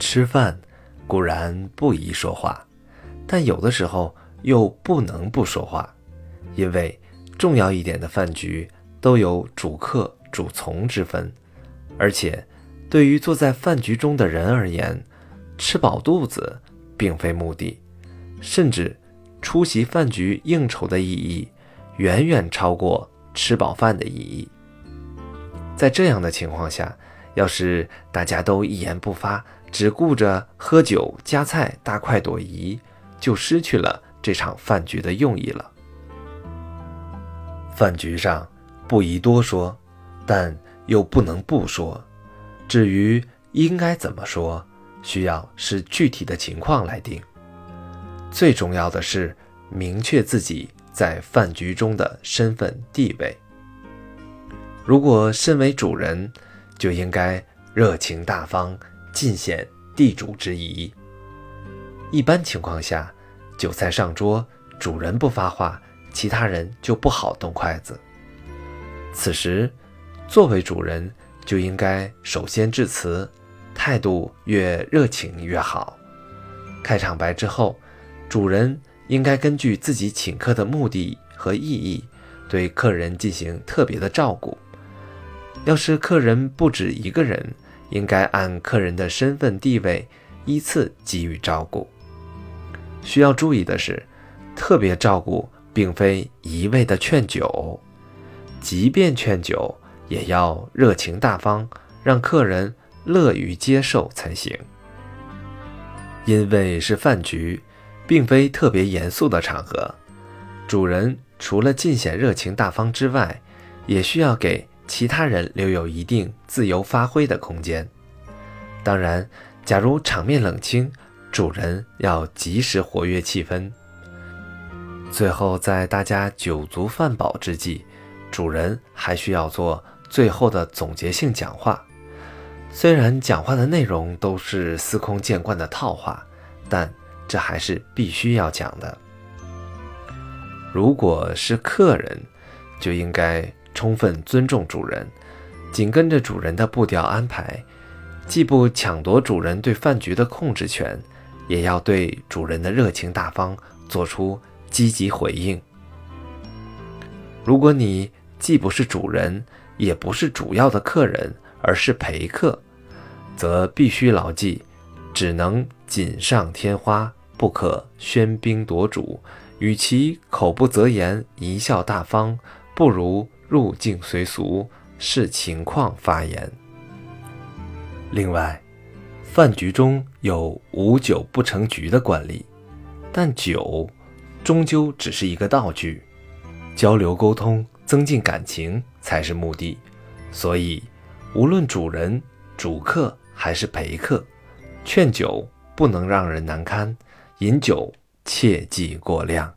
吃饭固然不宜说话，但有的时候又不能不说话，因为重要一点的饭局都有主客主从之分，而且对于坐在饭局中的人而言，吃饱肚子并非目的，甚至出席饭局应酬的意义远远超过吃饱饭的意义。在这样的情况下，要是大家都一言不发，只顾着喝酒夹菜、大快朵颐，就失去了这场饭局的用意了。饭局上不宜多说，但又不能不说。至于应该怎么说，需要视具体的情况来定。最重要的是明确自己在饭局中的身份地位。如果身为主人，就应该热情大方，尽显地主之谊。一般情况下，酒菜上桌，主人不发话，其他人就不好动筷子。此时，作为主人就应该首先致辞，态度越热情越好。开场白之后，主人应该根据自己请客的目的和意义，对客人进行特别的照顾。要是客人不止一个人，应该按客人的身份地位依次给予照顾。需要注意的是，特别照顾并非一味的劝酒，即便劝酒，也要热情大方，让客人乐于接受才行。因为是饭局，并非特别严肃的场合，主人除了尽显热情大方之外，也需要给。其他人留有一定自由发挥的空间。当然，假如场面冷清，主人要及时活跃气氛。最后，在大家酒足饭饱之际，主人还需要做最后的总结性讲话。虽然讲话的内容都是司空见惯的套话，但这还是必须要讲的。如果是客人，就应该。充分尊重主人，紧跟着主人的步调安排，既不抢夺主人对饭局的控制权，也要对主人的热情大方做出积极回应。如果你既不是主人，也不是主要的客人，而是陪客，则必须牢记：只能锦上添花，不可喧宾夺主。与其口不择言，贻笑大方，不如。入境随俗，视情况发言。另外，饭局中有无酒不成局的惯例，但酒终究只是一个道具，交流沟通、增进感情才是目的。所以，无论主人、主客还是陪客，劝酒不能让人难堪，饮酒切忌过量。